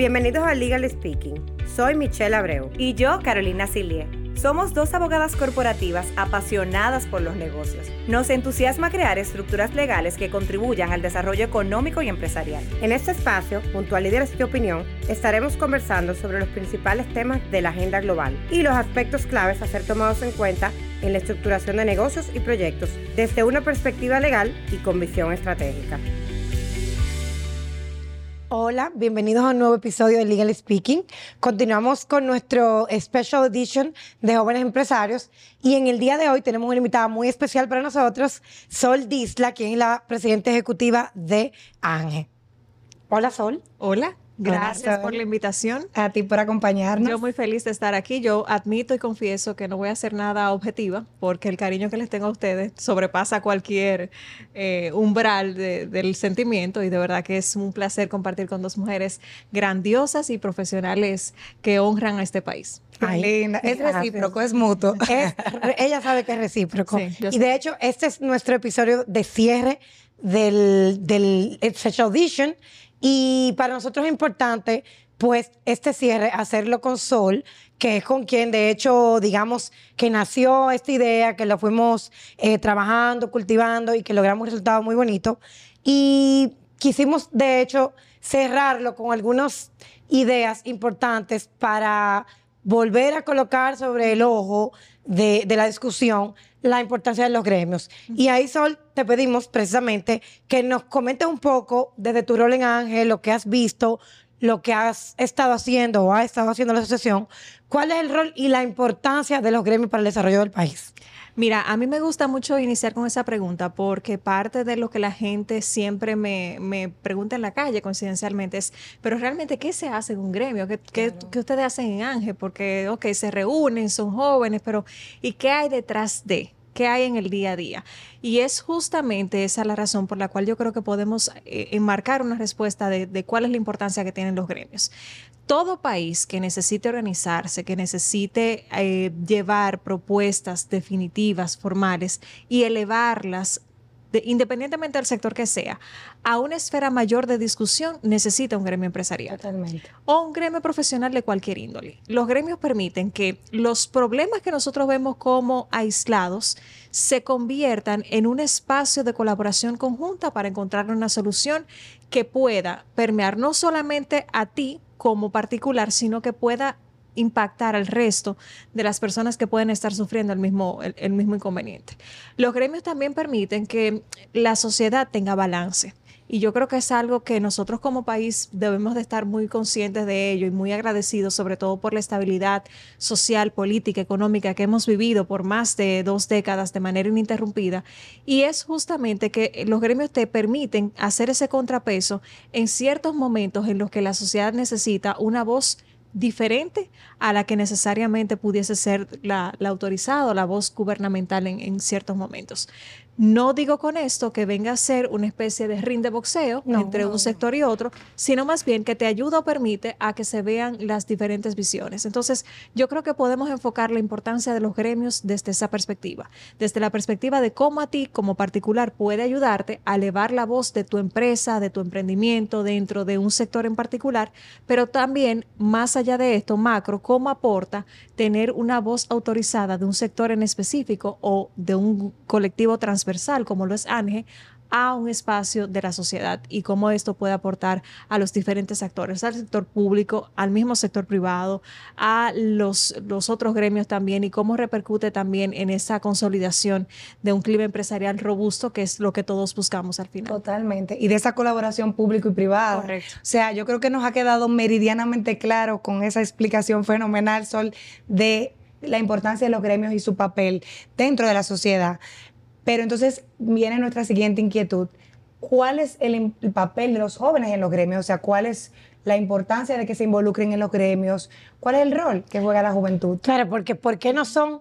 Bienvenidos a Legal Speaking. Soy Michelle Abreu. Y yo, Carolina Silie. Somos dos abogadas corporativas apasionadas por los negocios. Nos entusiasma crear estructuras legales que contribuyan al desarrollo económico y empresarial. En este espacio, junto a Líderes de Opinión, estaremos conversando sobre los principales temas de la agenda global y los aspectos claves a ser tomados en cuenta en la estructuración de negocios y proyectos desde una perspectiva legal y con visión estratégica. Hola, bienvenidos a un nuevo episodio de Legal Speaking. Continuamos con nuestro Special Edition de Jóvenes Empresarios y en el día de hoy tenemos una invitada muy especial para nosotros, Sol Disla, quien es la presidenta ejecutiva de ANGE. Hola, Sol. Hola. Gracias por la invitación. A ti por acompañarnos. Yo muy feliz de estar aquí. Yo admito y confieso que no voy a hacer nada objetiva porque el cariño que les tengo a ustedes sobrepasa cualquier eh, umbral del sentimiento y de verdad que es un placer compartir con dos mujeres grandiosas y profesionales que honran a este país. Ay, linda. Es recíproco, es mutuo. ella sabe que es recíproco. y de hecho, este es nuestro episodio de cierre del, del Special Edition y para nosotros es importante, pues, este cierre, hacerlo con Sol, que es con quien, de hecho, digamos, que nació esta idea, que lo fuimos eh, trabajando, cultivando y que logramos un resultado muy bonito. Y quisimos, de hecho, cerrarlo con algunas ideas importantes para volver a colocar sobre el ojo de, de la discusión la importancia de los gremios. Y ahí, Sol, te pedimos precisamente que nos comentes un poco desde tu rol en Ángel, lo que has visto, lo que has estado haciendo o ha estado haciendo la asociación, cuál es el rol y la importancia de los gremios para el desarrollo del país. Mira, a mí me gusta mucho iniciar con esa pregunta porque parte de lo que la gente siempre me, pregunta en la calle coincidencialmente es, pero realmente, ¿qué se hace en un gremio? ¿Qué, ¿qué, ustedes hacen en Ángel? Porque, ok, se reúnen, son jóvenes, pero ¿y qué hay detrás de? ¿Qué hay en el día a día? Y es justamente esa la razón por la cual yo creo que podemos eh, enmarcar una respuesta de, de, cuál es la importancia que tienen los gremios todo país que necesite organizarse, que necesite eh, llevar propuestas definitivas, formales y elevarlas independientemente del sector que sea, a una esfera mayor de discusión, necesita un gremio empresarial. Totalmente. O un gremio profesional de cualquier índole. Los gremios permiten que los problemas que nosotros vemos como aislados se conviertan en un espacio de colaboración conjunta para encontrar una solución que pueda permear no solamente a ti como particular, sino que pueda impactar al resto de las personas que pueden estar sufriendo el mismo, el, mismo inconveniente. Los gremios también permiten que la sociedad tenga balance. Y yo creo que es algo que nosotros como país debemos de estar muy conscientes de ello y muy agradecidos, sobre todo por la estabilidad social, política, económica que hemos vivido por más de dos décadas de manera ininterrumpida. Y es justamente que los gremios te permiten hacer ese contrapeso en ciertos momentos en los que la sociedad necesita una voz diferente a la que necesariamente pudiese ser la, autorizada o la voz gubernamental en, en, ciertos momentos. No digo con esto que venga a ser una especie de ring de boxeo entre un sector y otro, sino más bien que te ayuda o permite a que se vean las diferentes visiones. Entonces, yo creo que podemos enfocar la importancia de los gremios desde esa perspectiva, desde la perspectiva de cómo a ti como particular puede ayudarte a elevar la voz de tu empresa, de tu emprendimiento dentro de un sector en particular, pero también más allá de esto, macro, cómo aporta tener una voz autorizada de un sector en específico o de un colectivo transversal como lo es ANGE, a un espacio de la sociedad y cómo esto puede aportar a los diferentes actores, al sector público, al mismo sector privado, a los, los otros gremios también y cómo repercute también en esa consolidación de un clima empresarial robusto, que es lo que todos buscamos al final. Totalmente. Y de esa colaboración público y privada. Correcto. O sea, yo creo que nos ha quedado meridianamente claro con esa explicación fenomenal, Sol, de la importancia de los gremios y su papel dentro de la sociedad. Pero entonces viene nuestra siguiente inquietud. ¿Cuál es el, papel de los jóvenes en los gremios? O sea, ¿cuál es la importancia de que se involucren en los gremios? ¿Cuál es el rol que juega la juventud? Claro, porque ¿por qué no son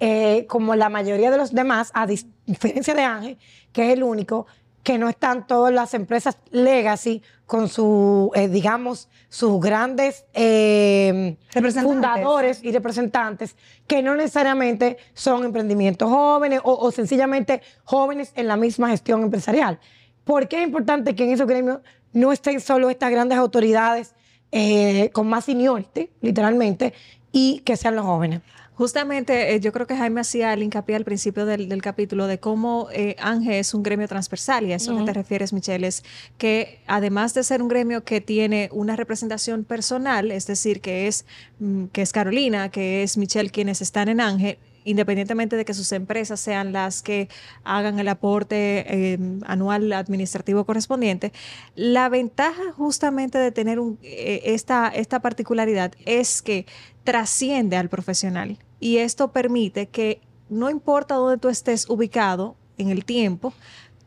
eh, como la mayoría de los demás, a diferencia de Ángel, que es el único, que no están todas las empresas legacy con su, eh, digamos, sus grandes eh, fundadores y representantes, que no necesariamente son emprendimientos jóvenes o, sencillamente jóvenes en la misma gestión empresarial. ¿Por qué es importante que en esos gremios no estén solo estas grandes autoridades eh, con más seniority, literalmente, y que sean los jóvenes. Justamente, eh, yo creo que Jaime hacía el hincapié al principio del, capítulo de cómo eh, Ángel es un gremio transversal, y a eso que te refieres, Michelle, es que además de ser un gremio que tiene una representación personal, es decir, que es, mm, que es Carolina, que es Michelle quienes están en Ángel, independientemente de que sus empresas sean las que hagan el aporte eh, anual administrativo correspondiente, la ventaja justamente de tener un, eh, esta, esta particularidad es que trasciende al profesional y esto permite que no importa dónde tú estés ubicado en el tiempo,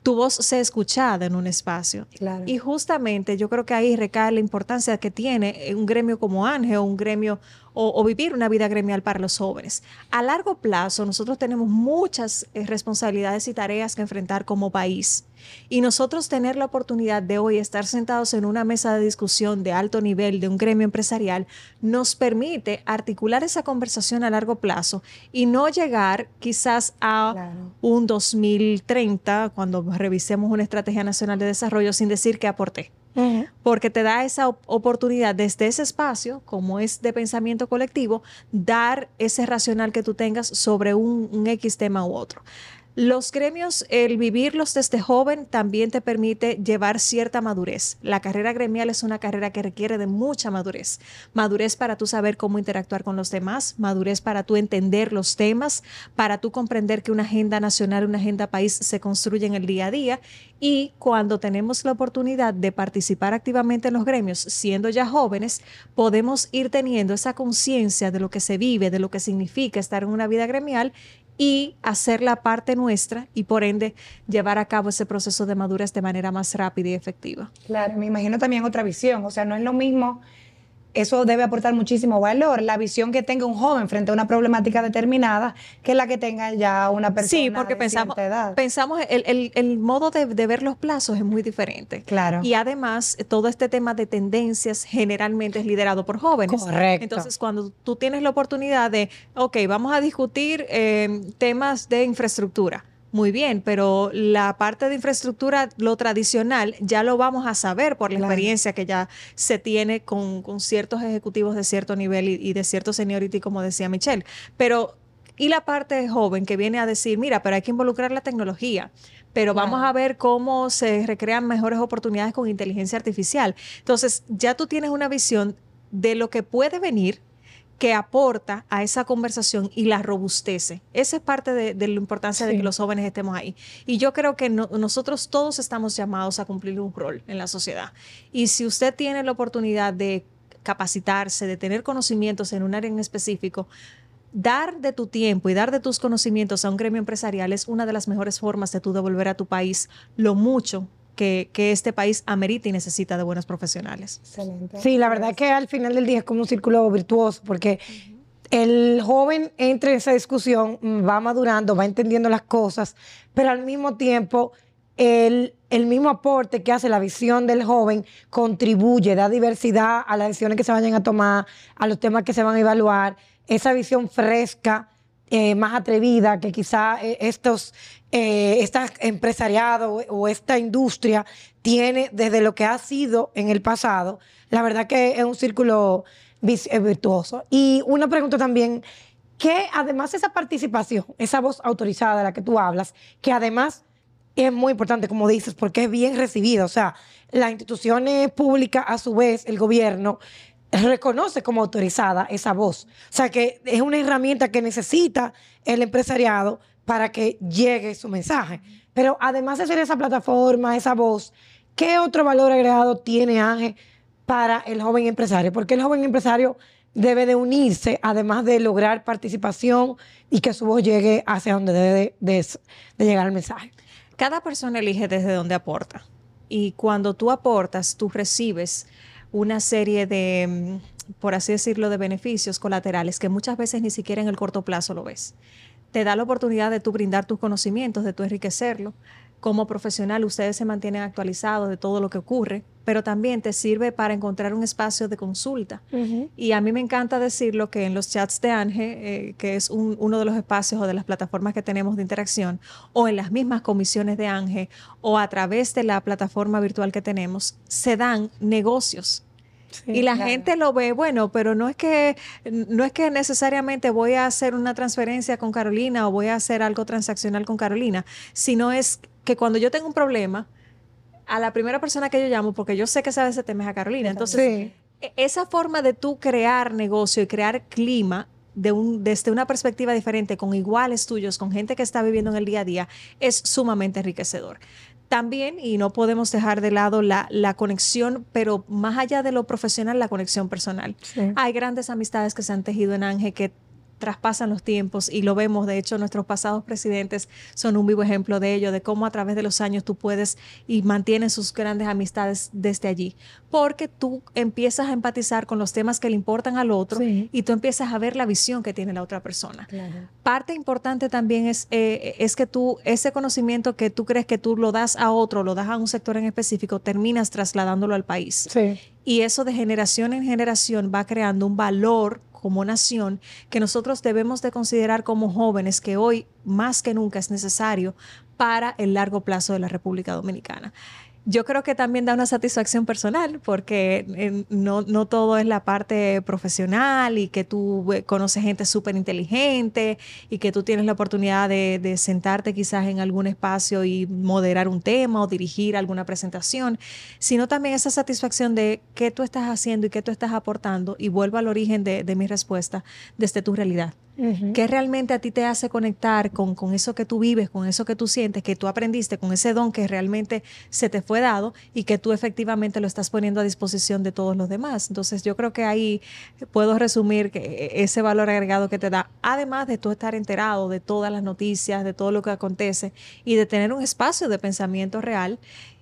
tu voz sea escuchada en un espacio. Y justamente yo creo que ahí recae la importancia que tiene un gremio como Ángel o un gremio o, vivir una vida gremial para los jóvenes. A largo plazo, nosotros tenemos muchas eh, responsabilidades y tareas que enfrentar como país. Y nosotros tener la oportunidad de hoy estar sentados en una mesa de discusión de alto nivel de un gremio empresarial nos permite articular esa conversación a largo plazo y no llegar quizás a un 2030 cuando revisemos una estrategia nacional de desarrollo sin decir que aporté porque te da esa oportunidad desde ese espacio, como es de pensamiento colectivo, dar ese racional que tú tengas sobre un, un X tema u otro. Los gremios, el vivirlos desde joven también te permite llevar cierta madurez. La carrera gremial es una carrera que requiere de mucha madurez. Madurez para tú saber cómo interactuar con los demás, madurez para tú entender los temas, para tú comprender que una agenda nacional, una agenda país se construye en el día a día y cuando tenemos la oportunidad de participar activamente en los gremios, siendo ya jóvenes, podemos ir teniendo esa conciencia de lo que se vive, de lo que significa estar en una vida gremial y hacer la parte nuestra y por ende llevar a cabo ese proceso de madurez de manera más rápida y efectiva. Claro, me imagino también otra visión, o sea, no es lo mismo eso debe aportar muchísimo valor, la visión que tenga un joven frente a una problemática determinada, que la que tenga ya una persona sí, porque de pensamos, edad. pensamos el, el, modo de, ver los plazos es muy diferente. Claro. Y además, todo este tema de tendencias generalmente es liderado por jóvenes. Correcto. Entonces, cuando tú tienes la oportunidad de, ok, vamos a discutir eh, temas de infraestructura muy bien, pero la parte de infraestructura, lo tradicional, ya lo vamos a saber por la experiencia que ya se tiene con, ciertos ejecutivos de cierto nivel y, de cierto seniority, como decía Michelle. Pero, y la parte joven que viene a decir, mira, pero hay que involucrar la tecnología pero vamos a ver cómo se recrean mejores oportunidades con inteligencia artificial. Entonces, ya tú tienes una visión de lo que puede venir que aporta a esa conversación y la robustece. Esa es parte de, la importancia de que los jóvenes estemos ahí. Y yo creo que nosotros todos estamos llamados a cumplir un rol en la sociedad. Y si usted tiene la oportunidad de capacitarse, de tener conocimientos en un área en específico, dar de tu tiempo y dar de tus conocimientos a un gremio empresarial es una de las mejores formas de tú devolver a tu país lo mucho que, este país amerita y necesita de buenos profesionales. Excelente. Sí, la verdad que al final del día es como un círculo virtuoso, porque el joven entre esa discusión, va madurando, va entendiendo las cosas, pero al mismo tiempo el, el, mismo aporte que hace la visión del joven contribuye, da diversidad a las decisiones que se vayan a tomar, a los temas que se van a evaluar, esa visión fresca eh, más atrevida que quizá eh, estos eh, empresariado o esta industria tiene desde lo que ha sido en el pasado, la verdad que es un círculo virtuoso. Y una pregunta también, que además esa participación, esa voz autorizada de la que tú hablas, que además es muy importante, como dices, porque es bien recibida, o sea, las instituciones públicas, a su vez, el gobierno, reconoce como autorizada esa voz. O sea que es una herramienta que necesita el empresariado para que llegue su mensaje. Pero además de ser esa plataforma, esa voz, ¿qué otro valor agregado tiene Ángel para el joven empresario? Porque el joven empresario debe de unirse, además de lograr participación y que su voz llegue hacia donde debe de, de llegar el mensaje. Cada persona elige desde donde aporta. Y cuando tú aportas, tú recibes una serie de, mm, por así decirlo, de beneficios colaterales que muchas veces ni siquiera en el corto plazo lo ves. Te da la oportunidad de tú brindar tus conocimientos, de tú enriquecerlo. Como profesional, ustedes se mantienen actualizados de todo lo que ocurre, pero también te sirve para encontrar un espacio de consulta. Y a mí me encanta decirlo que en los chats de Ángel, eh, que es uno de los espacios o de las plataformas que tenemos de interacción, o en las mismas comisiones de Ángel, o a través de la plataforma virtual que tenemos, se dan negocios. Y la gente lo ve, bueno, pero no es que no es que necesariamente voy a hacer una transferencia con Carolina o voy a hacer algo transaccional con Carolina, sino es que cuando yo tengo un problema, a la primera persona que yo llamo, porque yo sé que sabe ese tema es a Carolina. Entonces, e, esa forma de tú crear negocio y crear clima de un, desde una perspectiva diferente, con iguales tuyos, con gente que está viviendo en el día a día, es sumamente enriquecedor. También, y no podemos dejar de lado la, la conexión, pero más allá de lo profesional, la conexión personal. Hay grandes amistades que se han tejido en Ángel que traspasan los tiempos y lo vemos, de hecho nuestros pasados presidentes son un vivo ejemplo de ello, de cómo a través de los años tú puedes y mantienes sus grandes amistades desde allí, porque tú empiezas a empatizar con los temas que le importan al otro y tú empiezas a ver la visión que tiene la otra persona. Parte importante también es, eh, es que tú, ese conocimiento que tú crees que tú lo das a otro, lo das a un sector en específico, terminas trasladándolo al país. Y eso de generación en generación va creando un valor como nación que nosotros debemos de considerar como jóvenes que hoy más que nunca es necesario para el largo plazo de la República Dominicana yo creo que también da una satisfacción personal porque eh, no, no, todo es la parte profesional y que tú eh, conoces gente súper inteligente y que tú tienes la oportunidad de, de, sentarte quizás en algún espacio y moderar un tema o dirigir alguna presentación, sino también esa satisfacción de qué tú estás haciendo y qué tú estás aportando y vuelvo al origen de, de mi respuesta desde tu realidad. ¿Qué realmente a ti te hace conectar con, con, eso que tú vives, con eso que tú sientes, que tú aprendiste, con ese don que realmente se te fue dado y que tú efectivamente lo estás poniendo a disposición de todos los demás? Entonces yo creo que ahí puedo resumir que ese valor agregado que te da, además de tú estar enterado de todas las noticias, de todo lo que acontece y de tener un espacio de pensamiento real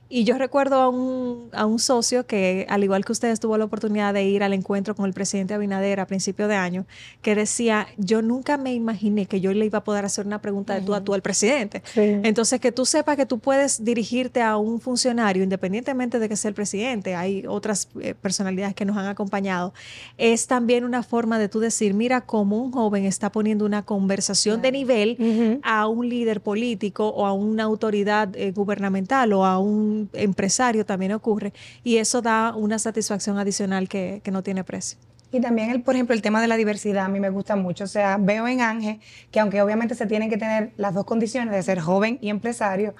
y yo recuerdo a un, a un socio que, al igual que ustedes, tuvo la oportunidad de ir al encuentro con el presidente Abinader a principio de año, que decía, yo nunca me imaginé que yo le iba a poder hacer una pregunta de tú a tú al presidente. Entonces, que tú sepas que tú puedes dirigirte a un funcionario, independientemente de que sea el presidente, hay otras eh, personalidades que nos han acompañado, es también una forma de tú decir, mira cómo un joven está poniendo una conversación de nivel a un líder político o a una autoridad eh, gubernamental o a un empresario también ocurre y eso da una satisfacción adicional que, no tiene precio. Y también, el, por ejemplo, el tema de la diversidad a mí me gusta mucho. O sea, veo en Ángel que aunque obviamente se tienen que tener las dos condiciones de ser joven y empresario,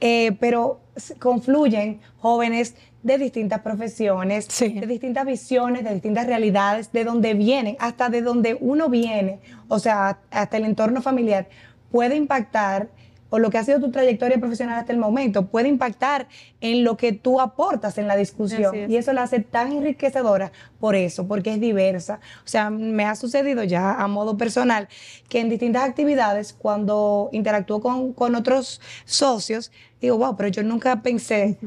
eh, pero confluyen jóvenes de distintas profesiones, de distintas visiones, de distintas realidades, de donde vienen, hasta de donde uno viene, o sea, hasta el entorno familiar, puede impactar o lo que ha sido tu trayectoria profesional hasta el momento puede impactar en lo que tú aportas en la discusión. Y eso la hace tan enriquecedora por eso, porque es diversa. O sea, me ha sucedido ya a modo personal que en distintas actividades, cuando interactúo con, con otros socios, digo, wow, pero yo nunca pensé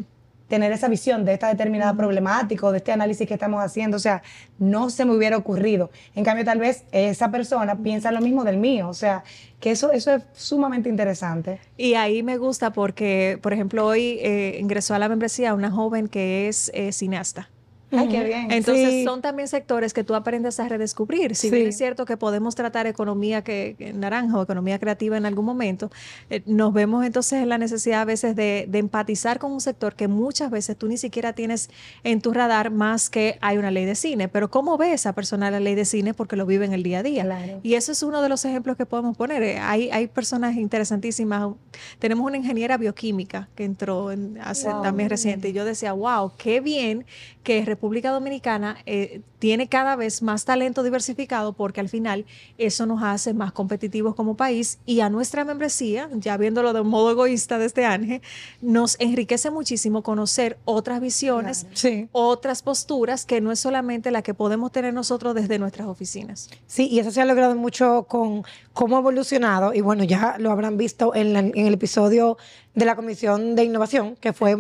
tener esa visión de esta determinada problemática o de este análisis que estamos haciendo. O sea, no se me hubiera ocurrido. En cambio, tal vez esa persona piensa lo mismo del mío. O sea, que eso, eso es sumamente interesante. Y ahí me gusta porque, por ejemplo, hoy eh, ingresó a la membresía una joven que es eh, cineasta. Ay, qué bien. Entonces son también sectores que tú aprendes a redescubrir. Si bien es cierto que podemos tratar economía que, naranja o economía creativa en algún momento, eh, nos vemos entonces en la necesidad a veces de, empatizar con un sector que muchas veces tú ni siquiera tienes en tu radar más que hay una ley de cine. Pero ¿cómo ve esa persona la ley de cine? Porque lo vive en el día a día. Y eso es uno de los ejemplos que podemos poner. Eh, hay, hay personas interesantísimas. Tenemos una ingeniera bioquímica que entró en, hace también reciente y yo decía, wow, qué bien que República Dominicana eh, tiene cada vez más talento diversificado porque al final eso nos hace más competitivos como país y a nuestra membresía, ya viéndolo de un modo egoísta de este año, nos enriquece muchísimo conocer otras visiones, otras posturas que no es solamente la que podemos tener nosotros desde nuestras oficinas. Sí, y eso se ha logrado mucho con cómo ha evolucionado y bueno, ya lo habrán visto en, en el episodio de la Comisión de Innovación, que fue,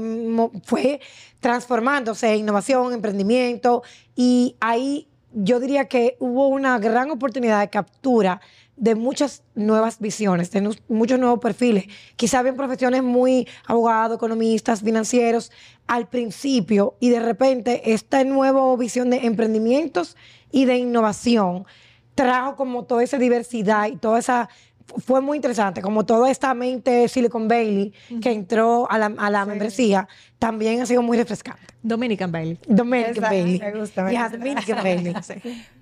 fue transformándose en innovación, emprendimiento, y ahí yo diría que hubo una gran oportunidad de captura de muchas nuevas visiones, de muchos nuevos perfiles. Quizá habían profesiones muy abogados, economistas, financieros al principio y de repente esta nueva visión de emprendimientos y de innovación trajo como toda esa diversidad y toda esa fue muy interesante, como toda esta mente Silicon Valley que entró a la, a la membresía, también ha sido muy refrescante. Dominican Bailey. Dominican Bailey. Me gusta. Me Ya, Dominican Bailey.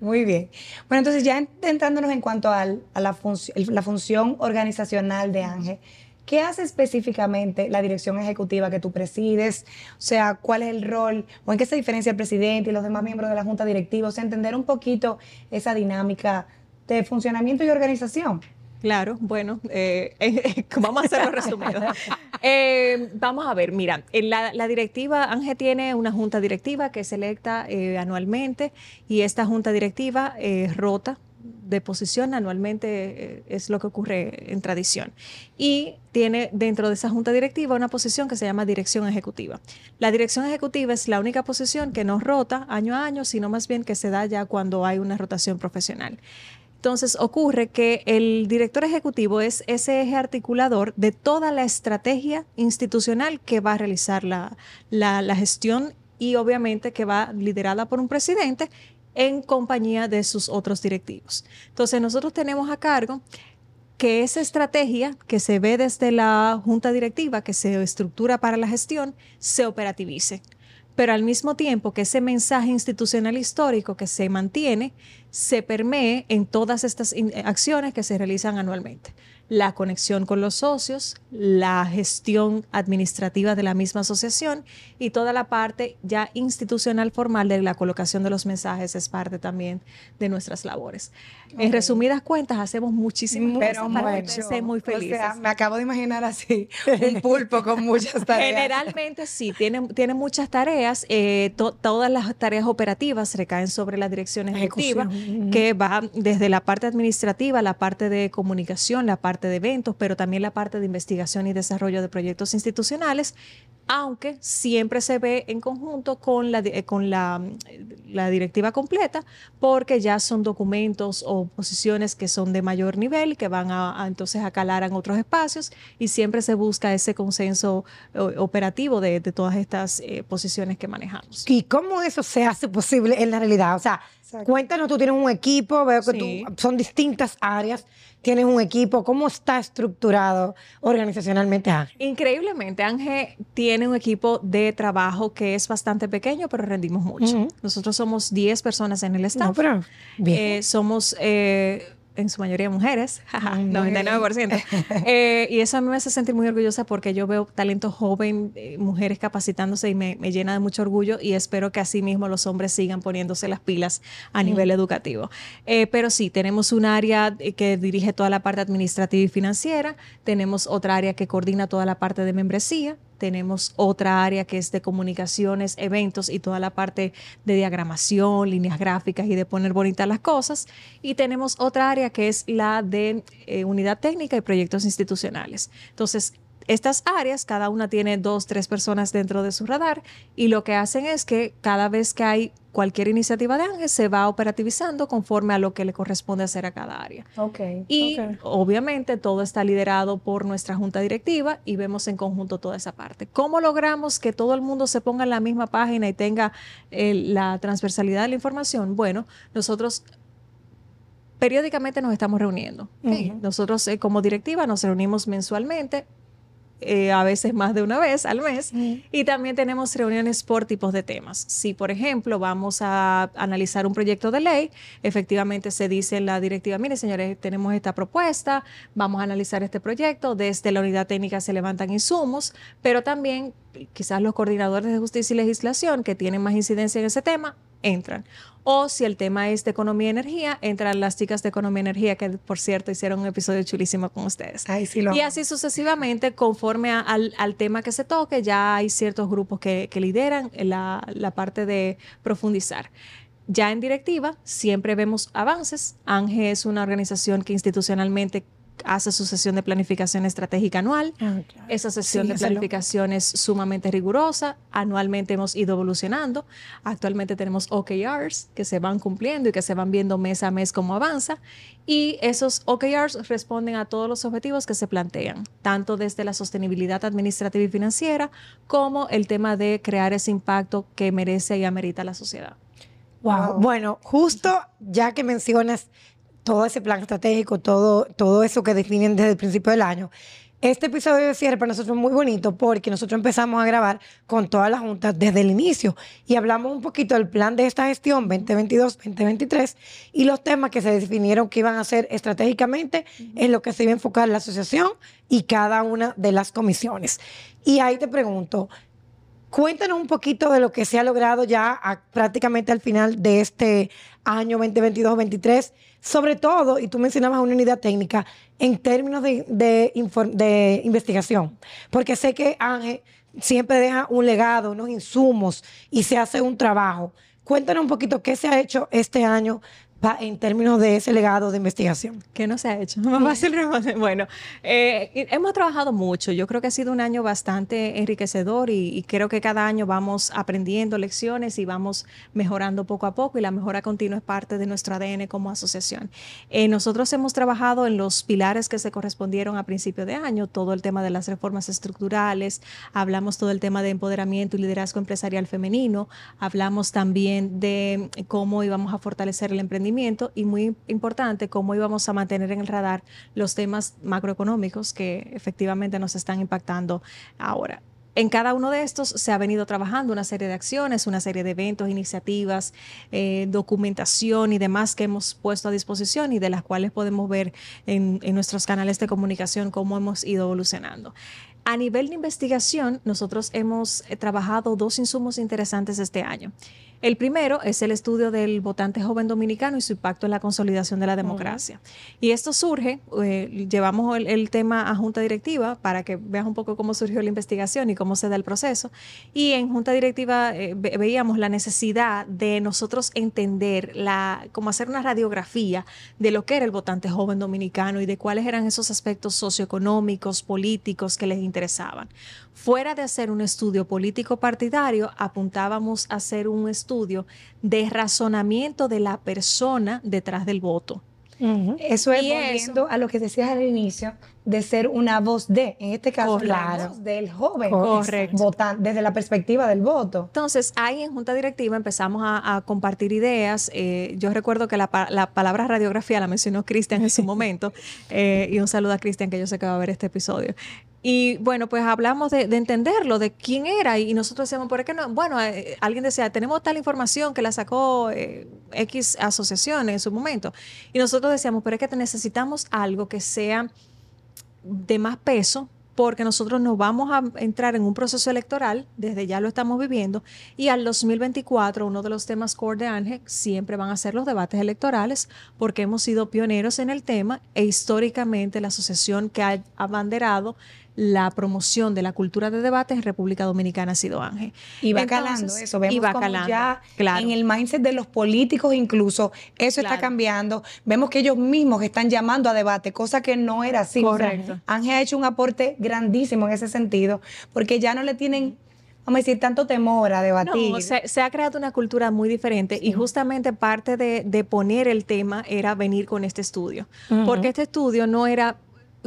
Muy bien. Bueno, entonces ya entrándonos en cuanto al- a la, func- el- la función organizacional de Ángel, ¿qué hace específicamente la dirección ejecutiva que tú presides? O sea, ¿cuál es el rol o en qué se diferencia el presidente y los demás miembros de la junta directiva? O sea, entender un poquito esa dinámica de funcionamiento y organización. Claro, bueno, eh, vamos a hacerlo resumido. Eh, vamos a ver, mira, en la, la directiva, Ángel tiene una junta directiva que es electa eh, anualmente y esta junta directiva eh, rota de posición anualmente, es lo que ocurre en tradición. Y tiene dentro de esa junta directiva una posición que se llama dirección ejecutiva. La dirección ejecutiva es la única posición que no rota año a año, sino más bien que se da ya cuando hay una rotación profesional. Entonces ocurre que el director ejecutivo es ese eje articulador de toda la estrategia institucional que va a realizar la, la- gestión y obviamente que va liderada por un presidente en compañía de sus otros directivos. Entonces nosotros tenemos a cargo que esa estrategia que se ve desde la junta directiva, que se estructura para la gestión, se operativice. Pero al mismo tiempo que ese mensaje institucional histórico que se mantiene, se permee en todas estas in- acciones que se realizan anualmente. La conexión con los socios, la gestión administrativa de la misma asociación y toda la parte ya institucional formal de la colocación de los mensajes es parte también de nuestras labores. En resumidas cuentas, hacemos muchísimas Pero cosas para muy O sea, felices. me acabo de imaginar así, un pulpo con muchas tareas. Generalmente sí, tiene, tiene muchas tareas. eh, to- todas las tareas operativas recaen sobre la dirección ejecutiva, Ejecución, que va desde la parte administrativa, la parte de comunicación, la parte de eventos, pero también la parte de investigación y desarrollo de proyectos institucionales, aunque siempre se ve en conjunto con la, eh, con la, mm, la directiva completa, porque ya son documentos o posiciones que son de mayor nivel, que van a, a entonces a calar en otros espacios y siempre se busca ese consenso operativo de, de todas estas eh, posiciones que manejamos. ¿Y cómo eso se hace posible en la realidad? O sea, Exacto. cuéntanos, tú tienes un equipo, veo que Sí. tú, son distintas áreas, tienes un equipo, ¿cómo está estructurado organizacionalmente Ángel? Increíblemente, Ángel tiene un equipo de trabajo que es bastante pequeño, pero rendimos mucho. Nosotros somos 10 personas en el staff. No, pero bien. Eh, somos eh, en su mayoría mujeres, jaja, Mm, 99%. Eh, y eso a mí me hace sentir muy orgullosa porque yo veo talento joven, eh, mujeres capacitándose y me, me llena de mucho orgullo y espero que así mismo los hombres sigan poniéndose las pilas a nivel educativo. Eh, pero sí, tenemos un área que dirige toda la parte administrativa y financiera, tenemos otra área que coordina toda la parte de membresía, tenemos otra área que es de comunicaciones, eventos y toda la parte de diagramación, líneas gráficas y de poner bonitas las cosas. Y tenemos otra área que es la de eh, unidad técnica y proyectos institucionales. Entonces, estas áreas, cada una tiene dos, tres personas dentro de su radar y lo que hacen es que cada vez que hay cualquier iniciativa de Ángel se va operativizando conforme a lo que le corresponde hacer a cada área. Ok. Y obviamente todo está liderado por nuestra junta directiva y vemos en conjunto toda esa parte. ¿Cómo logramos que todo el mundo se ponga en la misma página y tenga eh, la transversalidad de la información? Bueno, nosotros periódicamente nos estamos reuniendo. Nosotros eh, como directiva nos reunimos mensualmente. Eh, a veces más de una vez al mes, y también tenemos reuniones por tipos de temas. Si, por ejemplo, vamos a analizar un proyecto de ley, efectivamente se dice en la directiva, mire, señores, tenemos esta propuesta, vamos a analizar este proyecto, desde la unidad técnica se levantan insumos, pero también quizás los coordinadores de justicia y legislación que tienen más incidencia en ese tema, entran. O si el tema es de economía y energía, entran las chicas de economía y energía, que por cierto hicieron un episodio chulísimo con ustedes. Ay, sí lo Y así sucesivamente, conforme a- al, al tema que se toque, ya hay ciertos grupos que, que lideran la, la parte de profundizar. Ya en directiva, siempre vemos avances. ANGE es una organización que institucionalmente hace su sesión de planificación estratégica anual. Ah, claro. Esa sesión Sí, de planificación es sumamente rigurosa. Anualmente hemos ido evolucionando. Actualmente tenemos OKRs que se van cumpliendo y que se van viendo mes a mes cómo avanza. Y esos OKRs responden a todos los objetivos que se plantean, tanto desde la sostenibilidad administrativa y financiera como el tema de crear ese impacto que merece y amerita la sociedad. Wow. Wow. Bueno, justo ya que mencionas todo ese plan estratégico, todo, todo eso que definen desde el principio del año. Este episodio de cierre para nosotros es muy bonito porque nosotros empezamos a grabar con todas las juntas desde el inicio y hablamos un poquito del plan de esta gestión 2022-2023 y los temas que se definieron que iban a ser estratégicamente en lo que se iba a enfocar la asociación y cada una de las comisiones. Y ahí te pregunto, Cuéntanos un poquito de lo que se ha logrado ya prácticamente al final de este año 2022-2023, sobre todo, y tú mencionabas una unidad técnica, en términos de, de, investigación, porque sé que Ángel siempre deja un legado, unos insumos y se hace un trabajo. Cuéntanos un poquito qué se ha hecho este año en términos de ese legado de investigación? ¿Qué no se ha hecho? Bueno, eh, hemos trabajado mucho. Yo creo que ha sido un año bastante enriquecedor y, creo que cada año vamos aprendiendo lecciones y vamos mejorando poco a poco y la mejora continua es parte de nuestro ADN como asociación. Eh, nosotros hemos trabajado en los pilares que se correspondieron a principio de año, todo el tema de las reformas estructurales, hablamos todo el tema de empoderamiento y liderazgo empresarial femenino, hablamos también de cómo íbamos a fortalecer el emprendimiento y muy importante cómo íbamos a mantener en el radar los temas macroeconómicos que efectivamente nos están impactando ahora. En cada uno de estos se ha venido trabajando una serie de acciones, una serie de eventos, iniciativas, eh, documentación y demás que hemos puesto a disposición y de las cuales podemos ver en, en nuestros canales de comunicación cómo hemos ido evolucionando. A nivel de investigación, nosotros hemos eh, trabajado dos insumos interesantes este año. El primero es el estudio del votante joven dominicano y su impacto en la consolidación de la democracia. Y esto surge, eh, llevamos el, tema a junta directiva para que veas un poco cómo surgió la investigación y cómo se da el proceso. Y en junta directiva eh, veíamos la necesidad de nosotros entender, la, cómo hacer una radiografía de lo que era el votante joven dominicano y de cuáles eran esos aspectos socioeconómicos, políticos que les interesaban. Fuera de hacer un estudio político partidario, apuntábamos a hacer un estudio de razonamiento de la persona detrás del voto. Eso es volviendo a lo que decías al inicio de ser una voz de, en este caso, la voz del joven Correcto. desde la perspectiva del voto. Entonces, ahí en Junta Directiva empezamos a, compartir ideas. Eh, yo recuerdo que la, palabra radiografía la mencionó Cristian en su momento, eh, y un saludo a Cristian, que yo sé que va a ver este episodio. Y bueno, pues hablamos de, entenderlo, de quién era, y nosotros decíamos, ¿por qué no? Bueno, eh, alguien decía, tenemos tal información que la sacó X asociación en su momento. Y nosotros decíamos, pero es que necesitamos algo que sea de más peso porque nosotros nos vamos a entrar en un proceso electoral, desde ya lo estamos viviendo, y al 2024 uno de los temas core de ANGE siempre van a ser los debates electorales, porque hemos sido pioneros en el tema e históricamente la asociación que ha abanderado la promoción de la cultura de debate en República Dominicana ha sido Ángel. Y va calando eso, vemos ya en el mindset de los políticos incluso eso está cambiando. Vemos que ellos mismos están llamando a debate, cosa que no era así. Correcto. Ángel ha hecho un aporte grandísimo en ese sentido, porque ya no le tienen vamos a decir, tanto temor a debatir. No, se, ha creado una cultura muy diferente y justamente parte de, poner el tema era venir con este estudio, porque este estudio no era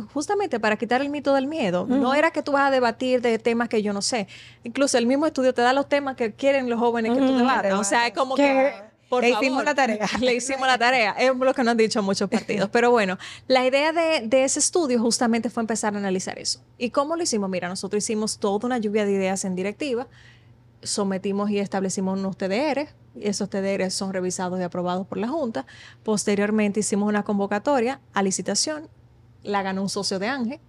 justamente para quitar el mito del miedo. No era que tú vas a debatir de temas que yo no sé. Incluso el mismo estudio te da los temas que quieren los jóvenes que tú debatas. O sea, es como que... le hicimos la tarea. Le hicimos la tarea. Es lo que nos han dicho muchos partidos. Pero bueno, la idea de, de, ese estudio justamente fue empezar a analizar eso. ¿Y cómo lo hicimos? Mira, nosotros hicimos toda una lluvia de ideas en directiva. Sometimos y establecimos unos TDR. Esos TDR son revisados y aprobados por la Junta. Posteriormente hicimos una convocatoria a licitación la ganó un socio de Ángel,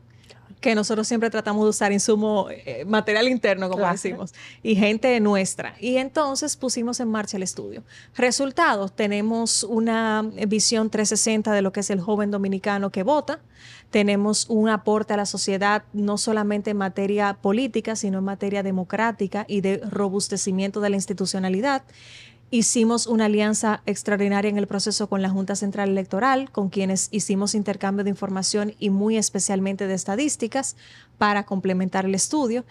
que nosotros siempre tratamos de usar insumo, eh, material interno, como decimos, y gente nuestra. Y entonces pusimos en marcha el estudio. Resultados, tenemos una visión 360 de lo que es el joven dominicano que vota, tenemos un aporte a la sociedad no solamente en materia política, sino en materia democrática y de robustecimiento de la institucionalidad. Hicimos una alianza extraordinaria en el proceso con la Junta Central Electoral, con quienes hicimos intercambio de información y muy especialmente de estadísticas para complementar el estudio.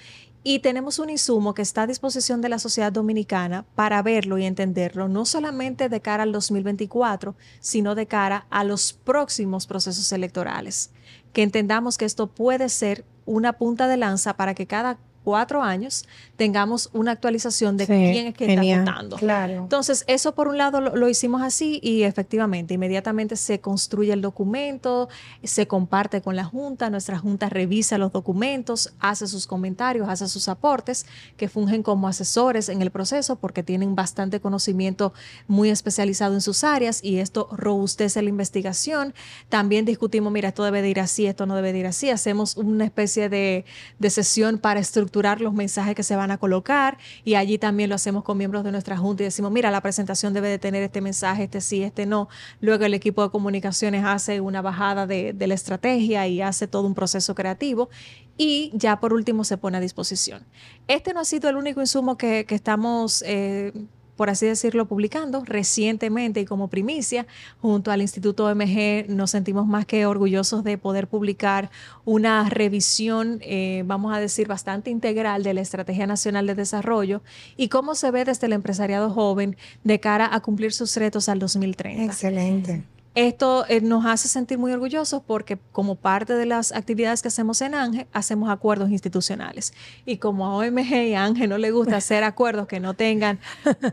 Y tenemos un insumo que está a disposición de la sociedad dominicana para verlo y entenderlo, no solamente de cara al 2024, sino de cara a los próximos procesos electorales. Que entendamos que esto puede ser una punta de lanza para que cada cuatro años tengamos una actualización de quién es que está votando. Claro. Entonces, eso por un lado lo, hicimos así y efectivamente, inmediatamente se construye el documento, se comparte con la Junta, nuestra Junta revisa los documentos, hace sus comentarios, hace sus aportes, que fungen como asesores en el proceso porque tienen bastante conocimiento muy especializado en sus áreas y esto robustece la investigación. También discutimos, mira, esto debe de ir así, esto no debe de ir así. Hacemos una especie de, de sesión para estructurar los mensajes que se van a colocar y allí también lo hacemos con miembros de nuestra junta y decimos, mira, la presentación debe de tener este mensaje, este sí, este no. Luego el equipo de comunicaciones hace una bajada de, la estrategia y hace todo un proceso creativo y ya por último se pone a disposición. Este no ha sido el único insumo que, que estamos eh, por así decirlo, publicando recientemente y como primicia, junto al Instituto OMG, nos sentimos más que orgullosos de poder publicar una revisión, eh, vamos a decir, bastante integral de la Estrategia Nacional de Desarrollo y cómo se ve desde el empresariado joven de cara a cumplir sus retos al 2030. Excelente. Esto eh, nos hace sentir muy orgullosos porque como parte de las actividades que hacemos en ANGE, hacemos acuerdos institucionales. Y como a OMG y a ANGE no le gusta hacer acuerdos que no tengan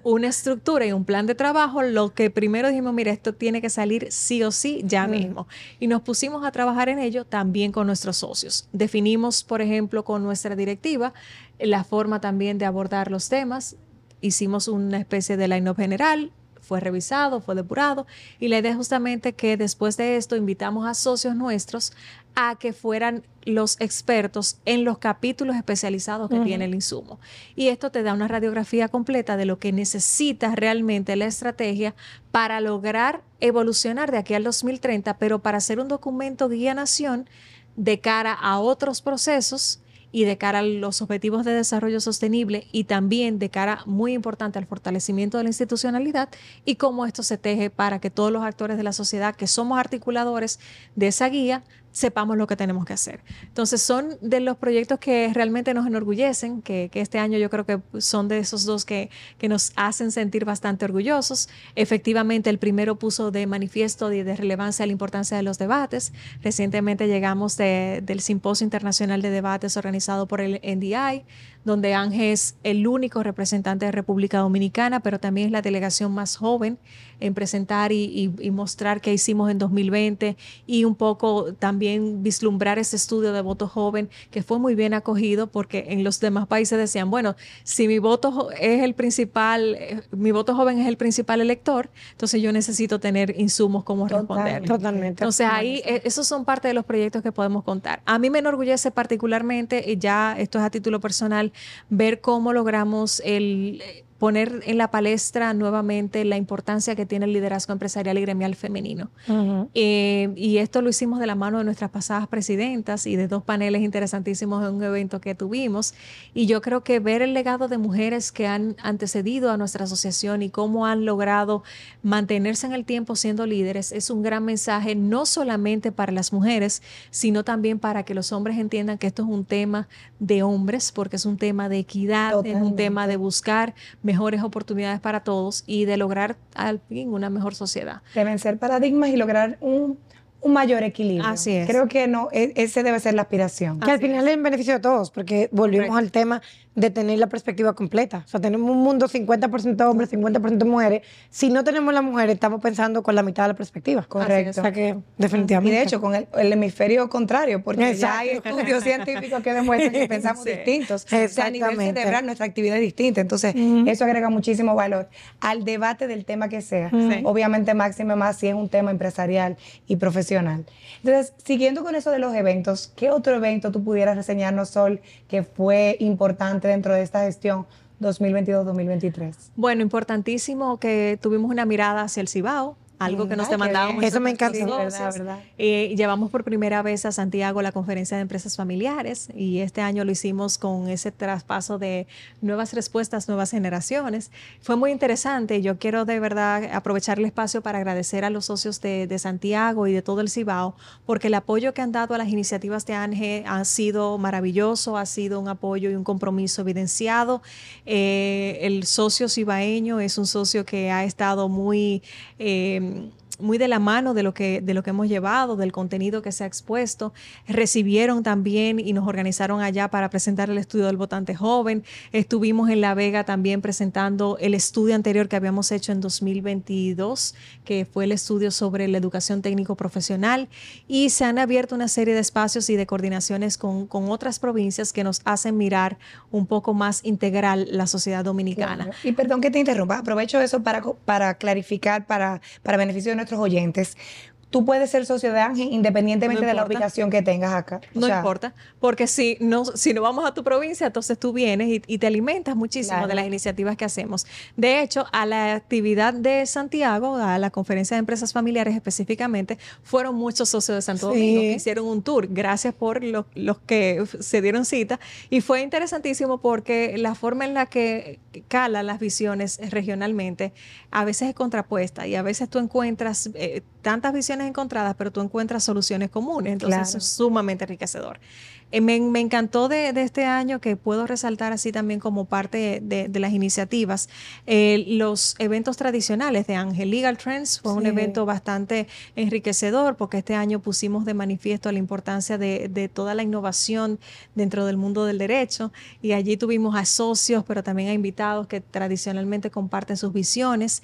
una estructura y un plan de trabajo, lo que primero dijimos, mira, esto tiene que salir sí o sí ya mismo. Y nos pusimos a trabajar en ello también con nuestros socios. Definimos, por ejemplo, con nuestra directiva la forma también de abordar los temas. Hicimos una especie de line-up general, fue revisado, fue depurado y la idea es justamente que después de esto invitamos a socios nuestros a que fueran los expertos en los capítulos especializados que tiene el insumo. Y esto te da una radiografía completa de lo que necesita realmente la estrategia para lograr evolucionar de aquí al 2030, pero para hacer un documento guía nación de cara a otros procesos y de cara a los objetivos de desarrollo sostenible y también de cara muy importante al fortalecimiento de la institucionalidad y cómo esto se teje para que todos los actores de la sociedad que somos articuladores de esa guía sepamos lo que tenemos que hacer. Entonces son de los proyectos que realmente nos enorgullecen, que, este año yo creo que son de esos dos que, que, nos hacen sentir bastante orgullosos. Efectivamente, el primero puso de manifiesto de, de relevancia la importancia de los debates. Recientemente llegamos del Simposio Internacional de Debates organizado por el NDI, donde Ángel es el único representante de República Dominicana, pero también es la delegación más joven en presentar y, mostrar qué hicimos en 2020 y un poco también vislumbrar ese estudio de voto joven que fue muy bien acogido porque en los demás países decían, bueno, si mi voto es el principal, eh, mi voto joven es el principal elector, entonces yo necesito tener insumos como responder. Totalmente. Entonces ahí eh, esos son parte de los proyectos que podemos contar. A mí me enorgullece particularmente, y ya esto es a título personal, ver cómo logramos el poner en la palestra nuevamente la importancia que tiene el liderazgo empresarial y gremial femenino. Eh, y esto lo hicimos de la mano de nuestras pasadas presidentas y de dos paneles interesantísimos en un evento que tuvimos. Y yo creo que ver el legado de mujeres que han antecedido a nuestra asociación y cómo han logrado mantenerse en el tiempo siendo líderes es un gran mensaje, no solamente para las mujeres, sino también para que los hombres entiendan que esto es un tema de hombres, porque es un tema de equidad, es un tema de buscar mejores oportunidades para todos y de lograr al fin una mejor sociedad. De vencer paradigmas y lograr un, un mayor equilibrio. Así es. Creo que no, e, ese debe ser la aspiración. Que al final es en beneficio de todos, porque volvimos al tema de tener la perspectiva completa. O sea, tenemos un mundo 50% hombres, 50% mujeres. Si no tenemos las mujeres, estamos pensando con la mitad de la perspectiva. Correcto. O sea que definitivamente. Y de hecho, con el, hemisferio contrario, porque ya hay estudios científicos que demuestran que pensamos distintos. O sea, a nivel cerebral nuestra actividad es distinta. Entonces, eso agrega muchísimo valor al debate del tema que sea. Obviamente, máximo más si es un tema empresarial y profesional. Entonces, siguiendo con eso de los eventos, ¿qué otro evento tú pudieras reseñarnos, Sol, que fue importante dentro de esta gestión 2022-2023? Bueno, importantísimo que tuvimos una mirada hacia el Cibao, algo que nos demandábamos. Eso me encanta. Verdad, eh, llevamos por primera vez a Santiago la conferencia de empresas familiares y este año lo hicimos con ese traspaso de nuevas respuestas, nuevas generaciones. Fue muy interesante. Yo quiero de verdad aprovechar el espacio para agradecer a los socios de, Santiago y de todo el Cibao porque el apoyo que han dado a las iniciativas de ANGE ha sido maravilloso, ha sido un apoyo y un compromiso evidenciado. Eh, el socio cibaeño es un socio que ha estado muy... Eh, um, muy de la mano de lo, que, de lo que hemos llevado, del contenido que se ha expuesto. Recibieron también y nos organizaron allá para presentar el estudio del votante joven. Estuvimos en La Vega también presentando el estudio anterior que habíamos hecho en 2022, que fue el estudio sobre la educación técnico profesional. Y se han abierto una serie de espacios y de coordinaciones con, con otras provincias que nos hacen mirar un poco más integral la sociedad dominicana. Y perdón que te interrumpa, aprovecho eso para, para clarificar, para, para beneficio de nuestros oyentes tú puedes ser socio de Ángel independientemente de la ubicación que tengas acá. no importa, porque si no, si no vamos a tu provincia, entonces tú vienes y, te alimentas muchísimo de las iniciativas que hacemos. De hecho, a la actividad de Santiago, a la conferencia de empresas familiares específicamente, fueron muchos socios de Santo Domingo que hicieron un tour. Gracias por los que se dieron cita. Y fue interesantísimo porque la forma en la que cala las visiones regionalmente a veces es contrapuesta y a veces tú encuentras eh, tantas visiones encontradas, pero tú encuentras soluciones comunes. Entonces es sumamente enriquecedor. Eh, me, encantó de, este año que puedo resaltar así también como parte de, las iniciativas, eh, los eventos tradicionales de Ángel. Legal Trends fue un evento bastante enriquecedor porque este año pusimos de manifiesto la importancia de, de toda la innovación dentro del mundo del derecho y allí tuvimos a socios, pero también a invitados que tradicionalmente comparten sus visiones.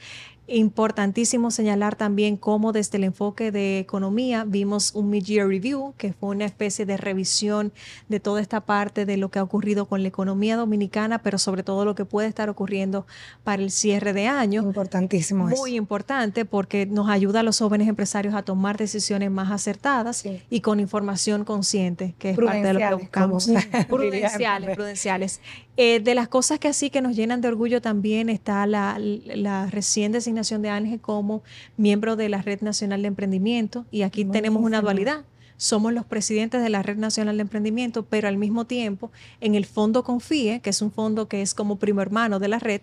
Importantísimo señalar también cómo desde el enfoque de economía vimos un mid-year review, que fue una especie de revisión de toda esta parte de lo que ha ocurrido con la economía dominicana, pero sobre todo lo que puede estar ocurriendo para el cierre de año. Importantísimo. Muy importante porque nos ayuda a los jóvenes empresarios a tomar decisiones más acertadas y con información consciente, que es parte de lo que buscamos. prudenciales, prudenciales. Eh, de las cosas que así que nos llenan de orgullo también está la, la recién designación de Ángel como miembro de la Red Nacional de Emprendimiento y aquí tenemos una dualidad. Somos los presidentes de la Red Nacional de Emprendimiento, pero al mismo tiempo en el Fondo Confíe, que es un fondo que es como primo hermano de la red,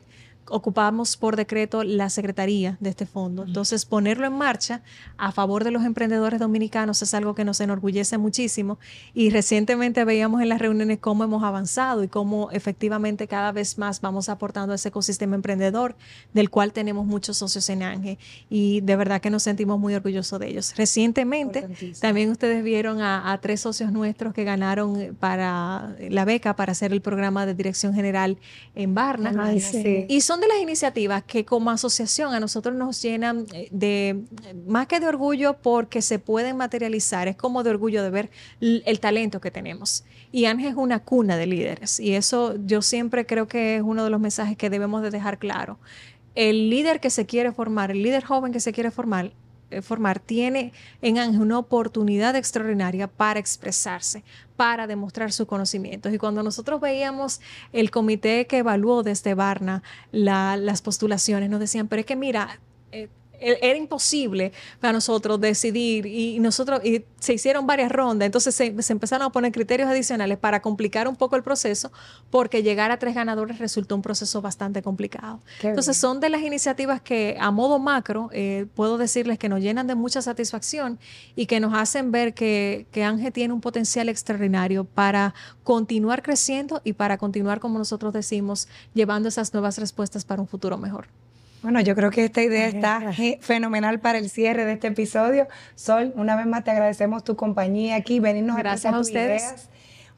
ocupamos por decreto la secretaría de este fondo. Entonces, ponerlo en marcha a favor de los emprendedores dominicanos es algo que nos enorgullece muchísimo. Y recientemente veíamos en las reuniones cómo hemos avanzado y cómo efectivamente cada vez más vamos aportando a ese ecosistema emprendedor del cual tenemos muchos socios en ANGE y de verdad que nos sentimos muy orgullosos de ellos. Recientemente también ustedes vieron a, tres socios nuestros que ganaron para la beca para hacer el programa de dirección general en Barna y son de las iniciativas que como asociación a nosotros nos llenan eh, de, más que de orgullo porque se pueden materializar, es como de orgullo de ver el talento que tenemos. Y Ángel es una cuna de líderes y eso yo siempre creo que es uno de los mensajes que debemos de dejar claro. El líder que se quiere formar, el líder joven que se quiere formar, formar tiene en Ángel una oportunidad extraordinaria para expresarse, para demostrar sus conocimientos. Y cuando nosotros veíamos el comité que evaluó desde Barna las postulaciones, nos decían, pero es que mira, eh, era imposible para nosotros decidir y nosotros y se hicieron varias rondas, entonces se, empezaron a poner criterios adicionales para complicar un poco el proceso porque llegar a tres ganadores resultó un proceso bastante complicado. entonces son de las iniciativas que a modo macro eh, puedo decirles que nos llenan de mucha satisfacción y que nos hacen ver que, que Ángel tiene un potencial extraordinario para continuar creciendo y para continuar, como nosotros decimos, llevando esas nuevas respuestas para un futuro mejor. Bueno, yo creo que esta idea está fenomenal para el cierre de este episodio. Sol, una vez más te agradecemos tu compañía aquí, venirnos Gracias a, ustedes.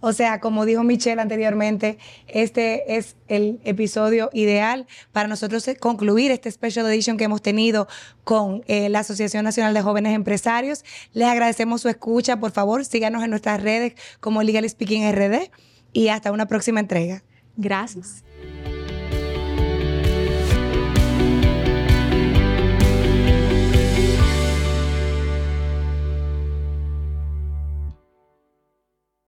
O sea, como dijo Michelle anteriormente, este es el episodio ideal para nosotros concluir este special edition que hemos tenido con eh, la Asociación Nacional de Jóvenes Empresarios. Les agradecemos su escucha. Por favor, síganos en nuestras redes como Legal Speaking RD y hasta una próxima entrega. Gracias.